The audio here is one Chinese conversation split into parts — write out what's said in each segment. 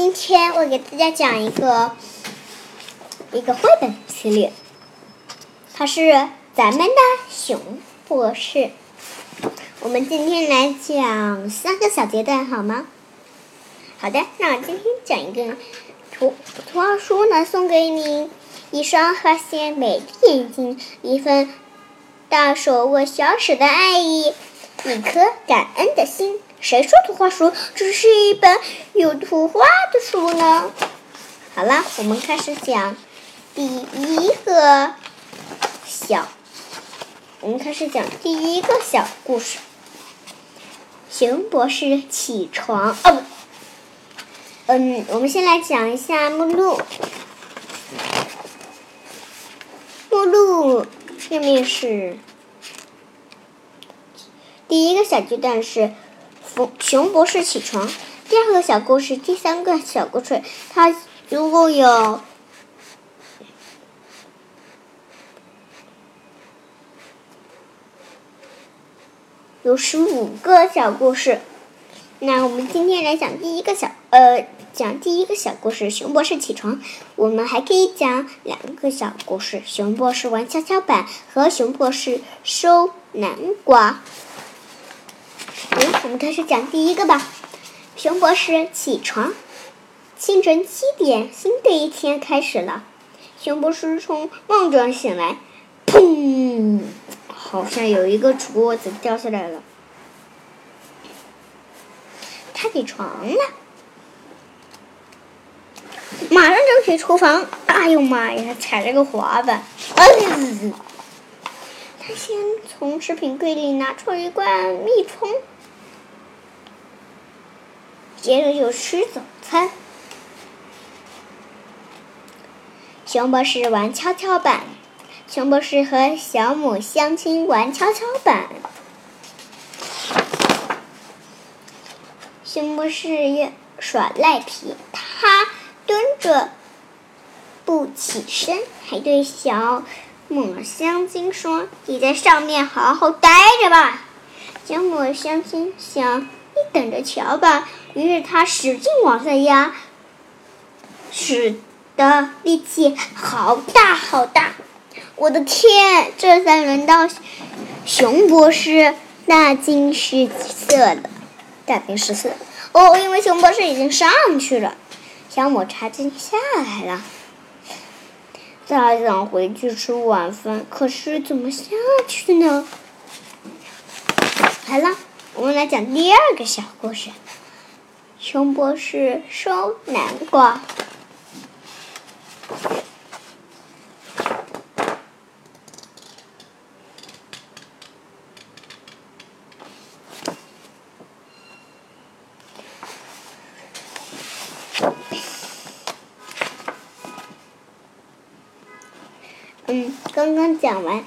今天我给大家讲一个一个绘本系列，它是咱们的熊博士。我们今天来讲三个小阶段，好吗？好的，那我今天讲一个图图画书呢，送给你一双和谐美的眼睛，一份大手握小手的爱意，一颗感恩的心。谁说图画书只是一本有图画的书呢？好了，我们开始讲第一个小，我们开始讲第一个小故事。熊博士起床，哦不，嗯，我们先来讲一下目录。目录下面是第一个小阶段是。熊博士起床。第二个小故事，第三个小故事，它如果有有十五个小故事。那我们今天来讲第一个小呃，讲第一个小故事，熊博士起床。我们还可以讲两个小故事，熊博士玩跷跷板和熊博士收南瓜。我们开始讲第一个吧。熊博士起床，清晨七点，新的一天开始了。熊博士从梦中醒来，砰！好像有一个桌子掉下来了。他起床了，马上就去厨房。哎呦妈呀！踩了个滑板。先从食品柜里拿出一罐蜜蜂。接着就吃早餐。熊博士玩跷跷板，熊博士和小母相亲玩跷跷板。熊博士耍赖皮，他蹲着不起身，还对小抹香鲸说：“你在上面好好待着吧。”小抹香鲸想：“你等着瞧吧。”于是他使劲往下压，使的力气好大好大！我的天，这才轮到熊博士大惊失色了，大惊失色。哦，因为熊博士已经上去了，小抹茶精下来了。他想回去吃晚饭，可是怎么下去呢？好了，我们来讲第二个小故事。熊博士收南瓜。嗯，刚刚讲完。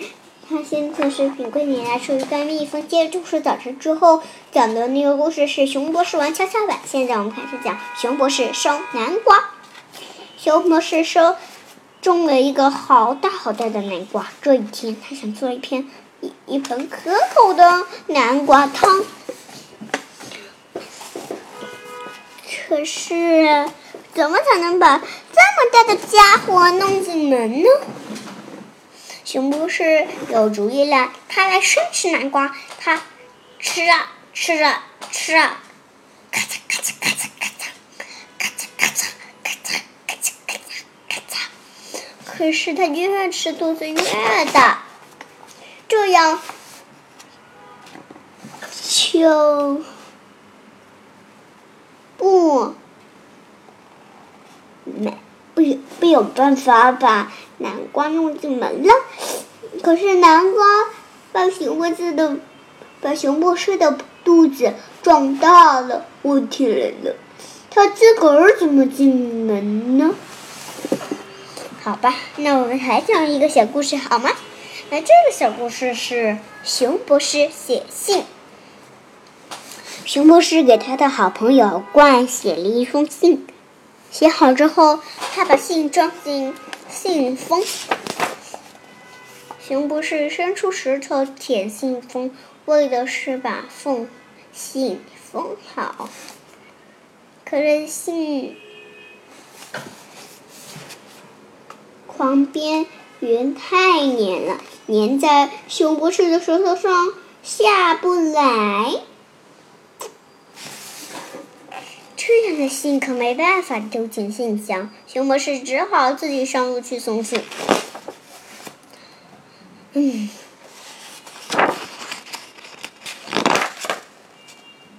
他先从食品柜里拿出一罐蜜蜂，接着就是早晨之后讲的那个故事是熊博士玩跷跷板。现在我们开始讲熊博士收南瓜。熊博士收种了一个好大好大的南瓜。这一天，他想做一片一一盆可口的南瓜汤。可是，怎么才能把这么大的家伙弄进门呢？熊博士有主意了，他来生吃南瓜。他吃啊吃啊吃啊，咔嚓咔嚓咔嚓咔嚓，咔嚓咔嚓咔嚓咔嚓咔嚓咔嚓。可是他越吃肚子越大，这样就不没不不有办法把。南瓜弄进门了，可是南瓜把熊博士的把熊博士的肚子撞大了。问题来了，他自个儿怎么进门呢？好吧，那我们还讲一个小故事好吗？那这个小故事是熊博士写信。熊博士给他的好朋友冠写了一封信，写好之后，他把信装进。信封，熊博士伸出舌头舔信封，为的是把封信封好。可是信狂边缘太黏了，粘在熊博士的舌头上下不来。这样的信可没办法丢进信箱，熊博士只好自己上路去送信。嗯，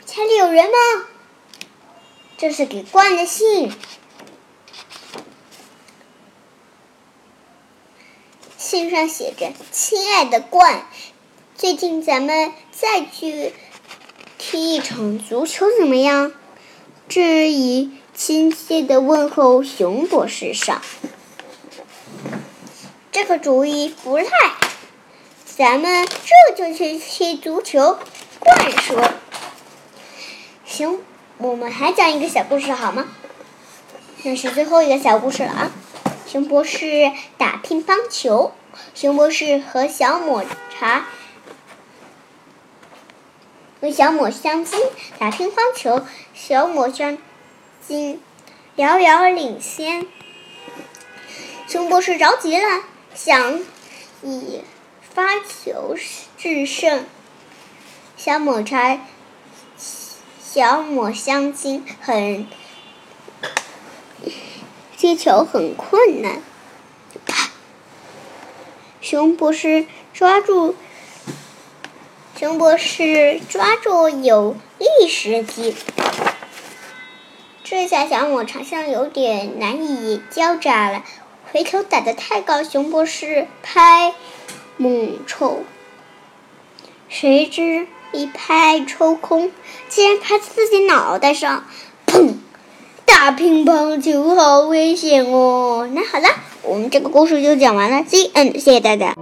家里有人吗？这是给冠的信。信上写着：“亲爱的冠，最近咱们再去踢一场足球怎么样？”致以亲切的问候，熊博士上。这个主意不赖，咱们这就去踢足球。冠说：“行，我们还讲一个小故事好吗？那是最后一个小故事了啊！熊博士打乒乓球。”熊博士和小抹茶和小抹香鲸打乒乓球，小抹香鲸遥遥领先。熊博士着急了，想以发球制胜。小抹茶、小抹香鲸很接球很困难。熊博士抓住，熊博士抓住有利时机。这下小抹茶像有点难以交扎了，回头打得太高，熊博士拍猛抽，谁知一拍抽空，竟然拍在自己脑袋上，砰！打乒乓球好危险哦。那好了。我们这个故事就讲完了，See and 谢谢大家。